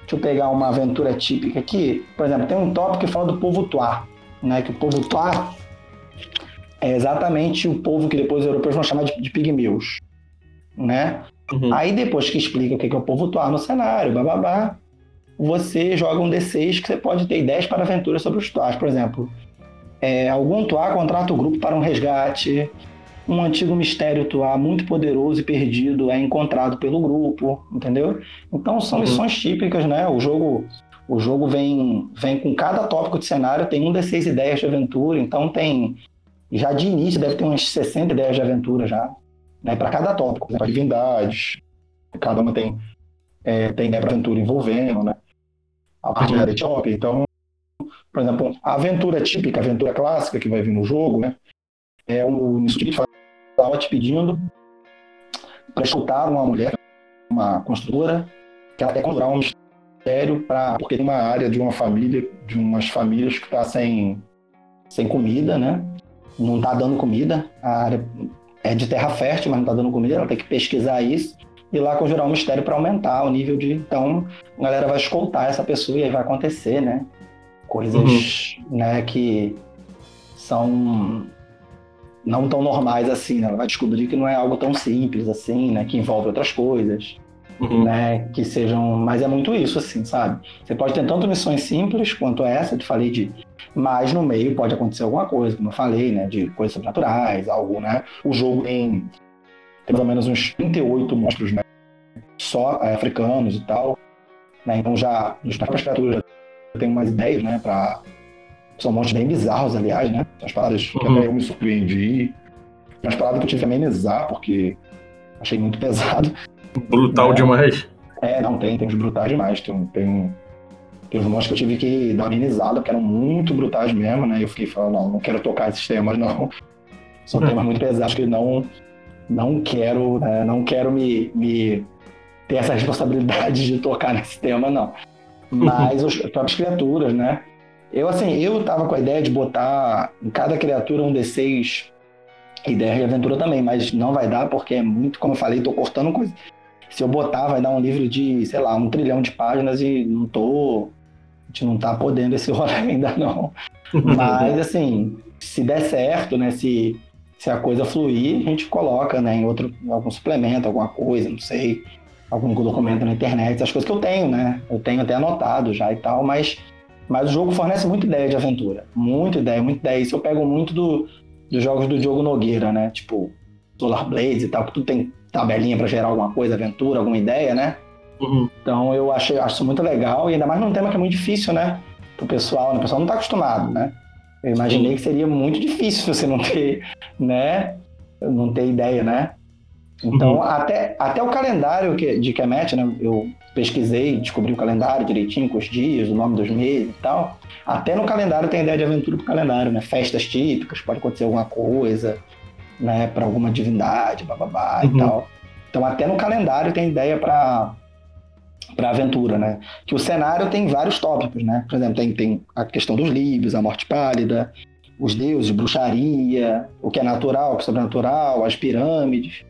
Deixa eu pegar uma aventura típica aqui. Por exemplo, tem um tópico que fala do povo Tuá, né? Que o povo Tuá é exatamente o povo que depois os europeus vão chamar de, de pigmeus, né? Uhum. Aí depois que explica o que é o povo Tuá no cenário, bababá, você joga um D6 que você pode ter ideias para aventuras sobre os Tuás. Por exemplo, é, algum Tuá contrata o grupo para um resgate, um antigo mistério Tuá muito poderoso e perdido é encontrado pelo grupo, entendeu? Então são uhum. missões típicas, né? O jogo o jogo vem, vem com cada tópico de cenário, tem um D6 ideias de aventura, então tem já de início deve ter umas 60 ideias de aventura já né, para cada tópico, para divindades, cada uma tem, é, tem para aventura envolvendo, né? A parte da Etiópia, então, por exemplo, a aventura típica, a aventura clássica que vai vir no jogo, né? É o Instituto estava te pedindo para escutar uma mulher, uma construtora, que ela quer conjurar um mistério para porque tem uma área de uma família, de umas famílias que está sem, sem comida, né? Não está dando comida, a área é de terra fértil, mas não está dando comida, ela tem que pesquisar isso e lá conjurar um mistério para aumentar o nível de. Então, a galera vai escoltar essa pessoa e aí vai acontecer, né? Coisas uhum. né, que são não tão normais assim, né? Ela vai descobrir que não é algo tão simples assim, né? Que envolve outras coisas, uhum. né? Que sejam... Mas é muito isso, assim, sabe? Você pode ter tanto missões simples quanto essa, eu falei de mas no meio pode acontecer alguma coisa, como eu falei, né, de coisas sobrenaturais, algo, né? O jogo tem, tem mais ou menos uns 38 monstros, né? Só é, africanos e tal, né? Então já, nos próprias criaturas já tem umas ideias, né, para são monstros bem bizarros, aliás, né? As paradas que uhum. até eu me surpreendi. Umas paradas que eu tive que amenizar, porque achei muito pesado. Brutal né? demais. É, não, tem, tem uns brutais demais. Tem, tem Teve umas que eu tive que dar uma amenizada, porque eram muito brutais mesmo, né? Eu fiquei falando, não, não quero tocar esses temas, não. São temas muito pesados que não, não quero, né? não quero me, me ter essa responsabilidade de tocar nesse tema, não. Mas as próprias criaturas, né? Eu, assim, eu tava com a ideia de botar em cada criatura um D6 ideia de aventura também, mas não vai dar porque é muito, como eu falei, tô cortando coisa. Se eu botar, vai dar um livro de, sei lá, um trilhão de páginas e não tô gente não tá podendo esse rolê ainda não. Mas, assim, se der certo, né? Se, se a coisa fluir, a gente coloca, né? Em outro, algum suplemento, alguma coisa, não sei. Algum documento na internet, as coisas que eu tenho, né? Eu tenho até anotado já e tal, mas, mas o jogo fornece muita ideia de aventura. Muita ideia, muita ideia. Isso eu pego muito do, dos jogos do Diogo Nogueira, né? Tipo, Solar Blades e tal, que tu tem tabelinha para gerar alguma coisa, aventura, alguma ideia, né? Uhum. Então eu achei, acho muito legal, e ainda mais num tema que é muito difícil, né? Pro pessoal, né? o pessoal não está acostumado, né? Eu imaginei Sim. que seria muito difícil você não ter, né? Não ter ideia, né? Então, uhum. até, até o calendário que, de Kemet, né? Eu pesquisei, descobri o calendário direitinho, com os dias, o nome dos meses e tal. Até no calendário tem ideia de aventura pro calendário, né? Festas típicas, pode acontecer alguma coisa, né? Para alguma divindade, bababá uhum. e tal. Então, até no calendário tem ideia para para aventura, né? Que o cenário tem vários tópicos, né? Por exemplo, tem, tem a questão dos livros, a morte pálida, os deuses, bruxaria, o que é natural, o que é sobrenatural, as pirâmides.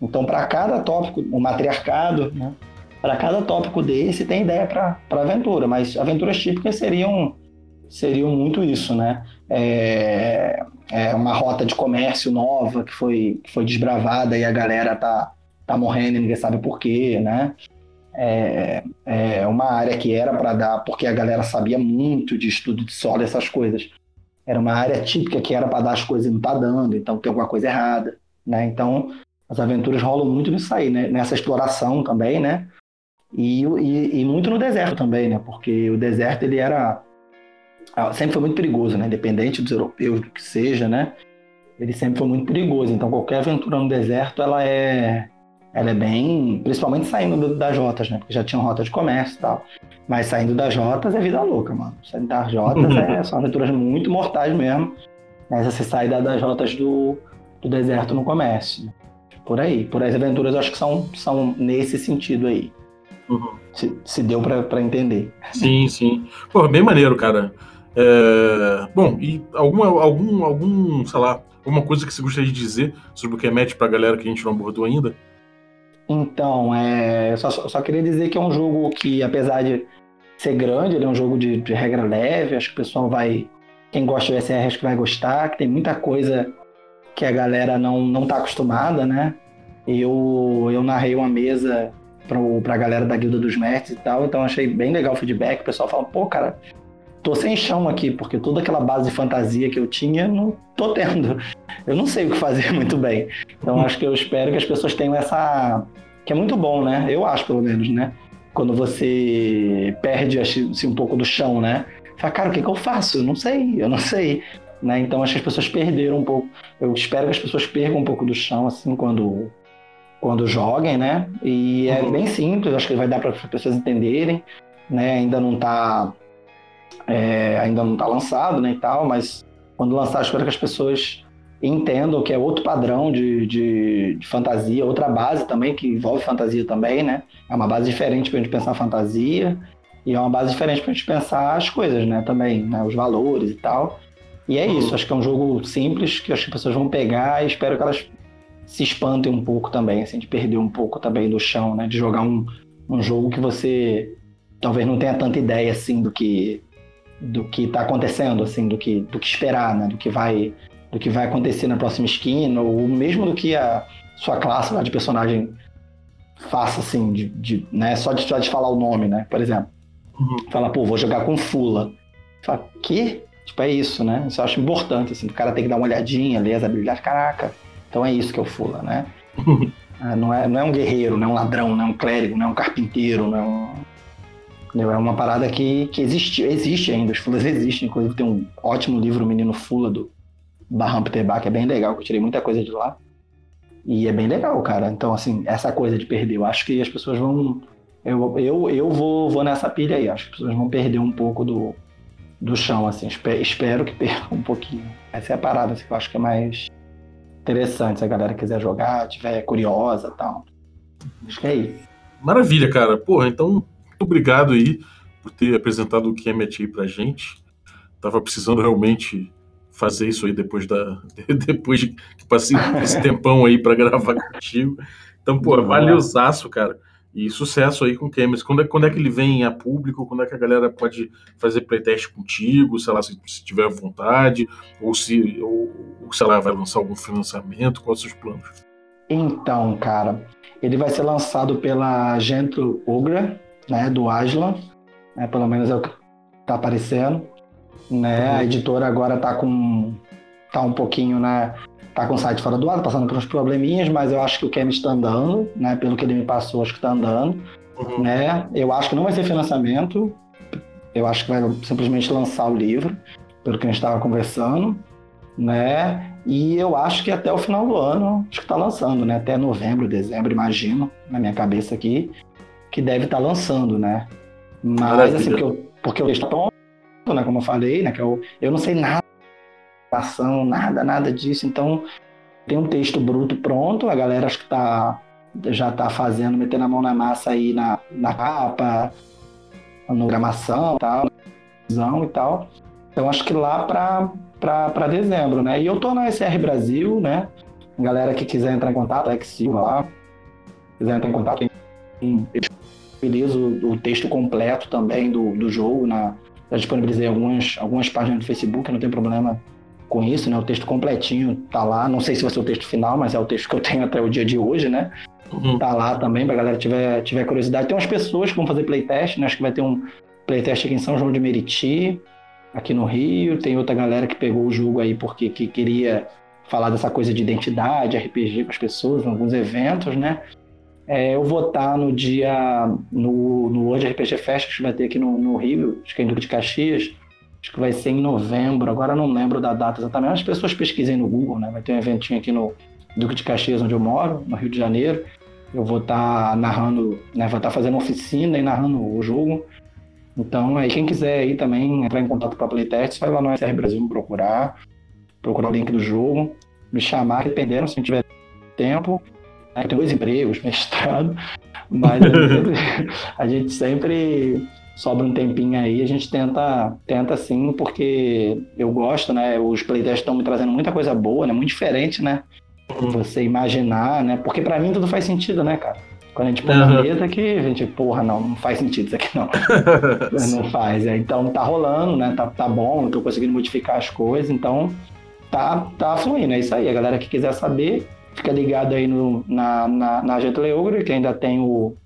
Então, para cada tópico, o matriarcado, né? Para cada tópico desse tem ideia para aventura, mas aventuras típicas seriam seriam muito isso, né? É, é uma rota de comércio nova que foi, que foi desbravada e a galera tá, tá morrendo ninguém sabe por quê, né? É, é uma área que era para dar, porque a galera sabia muito de estudo de solo essas coisas. Era uma área típica que era para dar as coisas e não tá dando, então tem alguma coisa errada, né? Então as aventuras rolam muito nisso aí, né? Nessa exploração também, né? E, e, e, muito no deserto também, né? Porque o deserto ele era ah, sempre foi muito perigoso, né? Independente dos europeus, do que seja, né? Ele sempre foi muito perigoso. Então qualquer aventura no deserto, ela é ela é bem, principalmente saindo das rotas, né? Porque já tinham rota de comércio e tal. Mas saindo das rotas é vida louca, mano. Saindo das rotas é, são aventuras muito mortais mesmo. Mas você sai das rotas do, do deserto no comércio. Por aí. Por aí as aventuras eu acho que são, são nesse sentido aí. Uhum. Se, se, deu para entender. Sim, sim. Pô, bem maneiro, cara. É... Bom, e alguma, algum, algum, sei lá, alguma coisa que você gostaria de dizer sobre o que é match pra galera que a gente não abordou ainda? Então, é, eu só, só queria dizer que é um jogo que, apesar de ser grande, ele é um jogo de, de regra leve, acho que o pessoal vai. Quem gosta de SR acho que vai gostar, que tem muita coisa que a galera não, não tá acostumada, né? Eu, eu narrei uma mesa pro, pra galera da Guilda dos Mestres e tal, então achei bem legal o feedback. O pessoal fala, pô, cara, tô sem chão aqui, porque toda aquela base de fantasia que eu tinha, não tô tendo. Eu não sei o que fazer muito bem. Então acho que eu espero que as pessoas tenham essa. que é muito bom, né? Eu acho, pelo menos, né? Quando você perde assim, um pouco do chão, né? Fala, cara, o que, que eu faço? Eu não sei, eu não sei. Né? Então acho que as pessoas perderam um pouco. Eu espero que as pessoas percam um pouco do chão, assim, quando quando joguem, né? E é uhum. bem simples, acho que vai dar para as pessoas entenderem, né? Ainda não está é, ainda não tá lançado, né, e tal, mas quando lançar, espero que as pessoas entendam que é outro padrão de, de, de, fantasia, outra base também, que envolve fantasia também, né? É uma base diferente para a gente pensar fantasia e é uma base diferente para a gente pensar as coisas, né? Também, né? Os valores e tal. E é isso, acho que é um jogo simples que as pessoas vão pegar e espero que elas se espantem um pouco também, assim, de perder um pouco também do chão, né? De jogar um, um jogo que você talvez não tenha tanta ideia, assim, do que do que está acontecendo, assim, do que, do que esperar, né? Do que vai do que vai acontecer na próxima esquina, ou mesmo do que a sua classe lá de personagem faça, assim, de, de né? Só de, só de falar o nome, né? Por exemplo. Uhum. Fala, pô, vou jogar com Fula. Fala, que? Tipo, é isso, né? Isso eu acho importante, assim, o cara tem que dar uma olhadinha, ler as habilidades, caraca, então é isso que é o Fula, né? Ah, não, é, não é um guerreiro, não é um ladrão, não é um clérigo, não é um carpinteiro, não é um... É uma parada que, que existe, existe ainda, os Fulas existem. Inclusive tem um ótimo livro, O Menino Fula, do Barram Peter Bach, que é bem legal, que eu tirei muita coisa de lá. E é bem legal, cara. Então, assim, essa coisa de perder, eu acho que as pessoas vão. Eu, eu, eu vou, vou nessa pilha aí. Acho que as pessoas vão perder um pouco do, do chão, assim. Espero, espero que percam um pouquinho. Essa é a parada assim, que eu acho que é mais interessante se a galera quiser jogar, tiver curiosa e tal. Acho que é isso. Maravilha, cara. Porra, então, obrigado aí por ter apresentado o Kemet aí pra gente. Tava precisando realmente fazer isso aí depois da depois de que passei esse tempão aí para gravar contigo. Então, pô, valeuzaço, cara. E sucesso aí com o Kemet. Quando é, quando é que ele vem a público? Quando é que a galera pode fazer playtest contigo? Sei lá, se, se tiver vontade, ou se, ou, sei lá, vai lançar algum financiamento? Quais os seus planos? Então, cara, ele vai ser lançado pela Gentle Ogra, né, do Aslan, né, pelo menos é o que tá aparecendo, né, uhum. a editora agora tá com, tá um pouquinho, né, tá com o site fora do ar, passando por uns probleminhas, mas eu acho que o Kemet está andando, né? Pelo que ele me passou, acho que está andando. Uhum. Né? Eu acho que não vai ser financiamento, eu acho que vai simplesmente lançar o livro, pelo que a gente estava conversando, né? E eu acho que até o final do ano, acho que está lançando, né? Até novembro, dezembro, imagino, na minha cabeça aqui, que deve estar tá lançando, né? Mas Maravilha. assim, porque eu, porque eu estou pronto, né? Como eu falei, né? Que eu, eu não sei nada ação, nada, nada disso. Então, tem um texto bruto pronto, a galera acho que tá, já está fazendo, metendo a mão na massa aí na, na capa, na gramação tal, e tal. Então, acho que lá para dezembro, né? E eu tô na SR Brasil, né? Galera que quiser entrar em contato, é que Silva lá, quiser entrar em contato, eu utilizo o texto completo também do, do jogo na, já disponibilizei algumas, algumas páginas do Facebook, não tem problema com isso, né? O texto completinho tá lá. Não sei se vai ser o texto final, mas é o texto que eu tenho até o dia de hoje, né? Uhum. Tá lá também, pra galera tiver, tiver curiosidade. Tem umas pessoas que vão fazer playtest, né? Acho que vai ter um playtest aqui em São João de Meriti, aqui no Rio. Tem outra galera que pegou o jogo aí porque que queria falar dessa coisa de identidade, RPG com as pessoas, em alguns eventos, né? É, eu vou estar no dia, no, no World RPG Fest, que vai ter aqui no, no Rio, acho que é em Duque de Caxias, acho que vai ser em novembro, agora não lembro da data exatamente, as pessoas pesquisem no Google, né? Vai ter um eventinho aqui no Duque de Caxias, onde eu moro, no Rio de Janeiro. Eu vou estar narrando, né? Vou estar fazendo oficina e narrando o jogo. Então, aí quem quiser aí também entrar em contato com a Playtest, vai lá no SR Brasil me procurar, procurar o link do jogo, me chamar, dependendo, se não tiver tempo, né, tem dois empregos, mestrado, mas a gente, a gente sempre sobra um tempinho aí, a gente tenta, tenta sim, porque eu gosto, né? Os playtests estão me trazendo muita coisa boa, né? Muito diferente, né? Uhum. Você imaginar, né? Porque para mim tudo faz sentido, né, cara? Quando a gente põe uhum. na mesa que a gente, porra, não, não faz sentido isso aqui não. não faz. É, então tá rolando, né? Tá, tá bom, tô conseguindo modificar as coisas, então tá, tá fluindo. É isso aí. A galera que quiser saber, Fica ligado aí no, na, na, na Getleogro, que ainda tem o.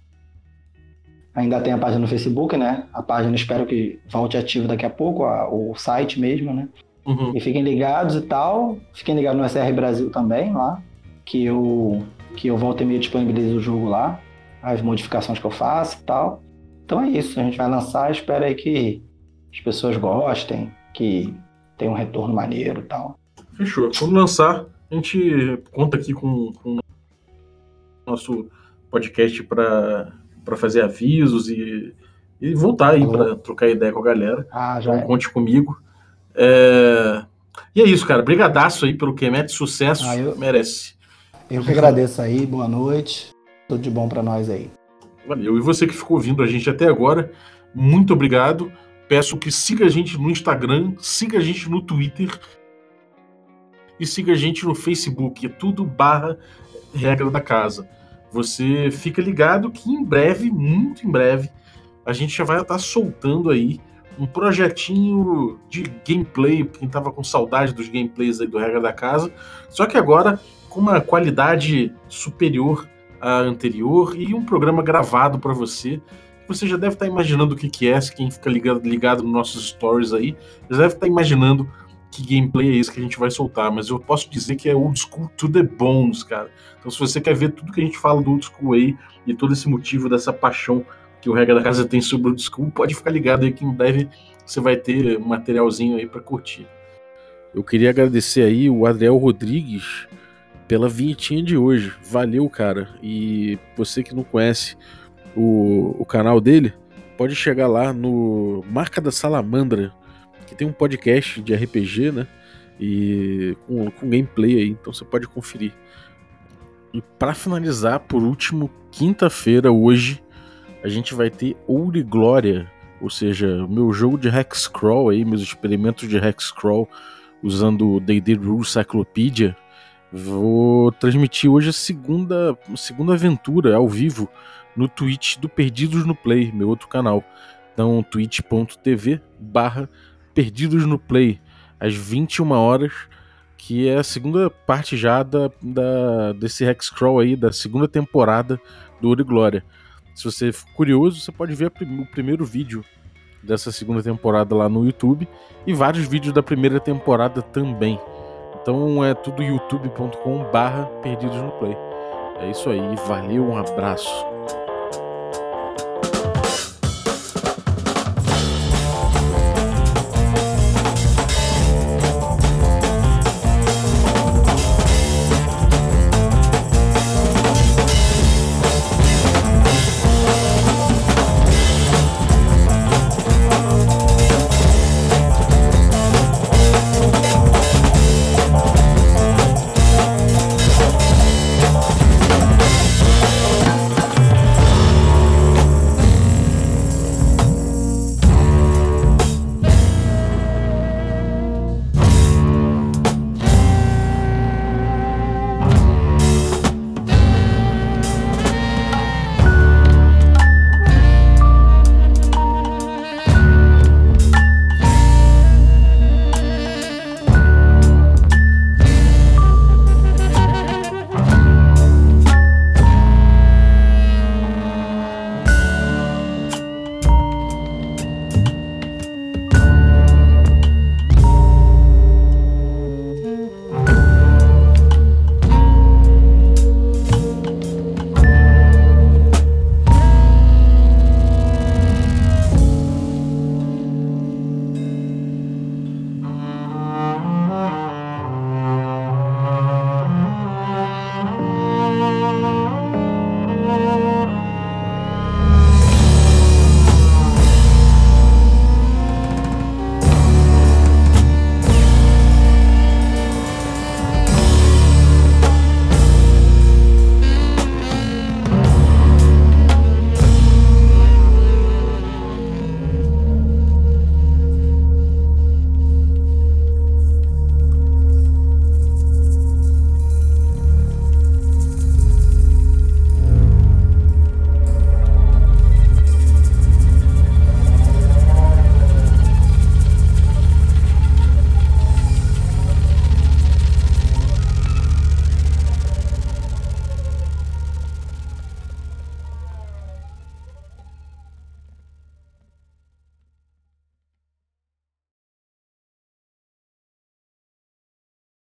Ainda tem a página no Facebook, né? A página espero que volte ativo daqui a pouco, a, o site mesmo, né? Uhum. E fiquem ligados e tal. Fiquem ligados no SR Brasil também, lá. Que eu, que eu volto e meio disponibilizo o jogo lá. As modificações que eu faço e tal. Então é isso. A gente vai lançar. Espero aí que as pessoas gostem, que tenha um retorno maneiro e tal. Fechou. Quando lançar, a gente conta aqui com, com o nosso podcast para fazer avisos e, e voltar aí para trocar ideia com a galera. Ah, já então, é. conte comigo. É... E é isso, cara. Brigadaço aí pelo Kemet. Sucesso. Ah, eu... Merece. Eu que agradeço aí. Boa noite. Tudo de bom para nós aí. Valeu. E você que ficou ouvindo a gente até agora, muito obrigado. Peço que siga a gente no Instagram, siga a gente no Twitter e siga a gente no Facebook, é tudo barra regra da casa. Você fica ligado que em breve, muito em breve, a gente já vai estar soltando aí um projetinho de gameplay, quem tava com saudade dos gameplays aí do Regra da Casa, só que agora com uma qualidade superior à anterior e um programa gravado para você. Você já deve estar imaginando o que, que é, se quem fica ligado, ligado nos nossos stories aí, já deve estar imaginando que gameplay é esse que a gente vai soltar, mas eu posso dizer que é old school to the bones, cara. Então, se você quer ver tudo que a gente fala do old school aí e todo esse motivo dessa paixão que o Regra da Casa tem sobre o old school, pode ficar ligado aí que em breve você vai ter materialzinho aí para curtir. Eu queria agradecer aí o Adriel Rodrigues pela vinhetinha de hoje. Valeu, cara. E você que não conhece o, o canal dele, pode chegar lá no Marca da Salamandra que tem um podcast de RPG, né? E com, com gameplay aí, então você pode conferir. E para finalizar, por último, quinta-feira, hoje, a gente vai ter Ouro e Glória, ou seja, meu jogo de Hexcrawl aí, meus experimentos de Hexcrawl usando o D&D Rules Cyclopedia. Vou transmitir hoje a segunda, segunda aventura ao vivo no Twitch do Perdidos no Play, meu outro canal. Então, twitch.tv barra Perdidos no Play, às 21 horas, que é a segunda parte já da, da desse Hexcrawl aí, da segunda temporada do Ouro e Glória. Se você for curioso, você pode ver o primeiro vídeo dessa segunda temporada lá no YouTube e vários vídeos da primeira temporada também. Então é tudo youtube.com barra Perdidos no Play. É isso aí, valeu, um abraço.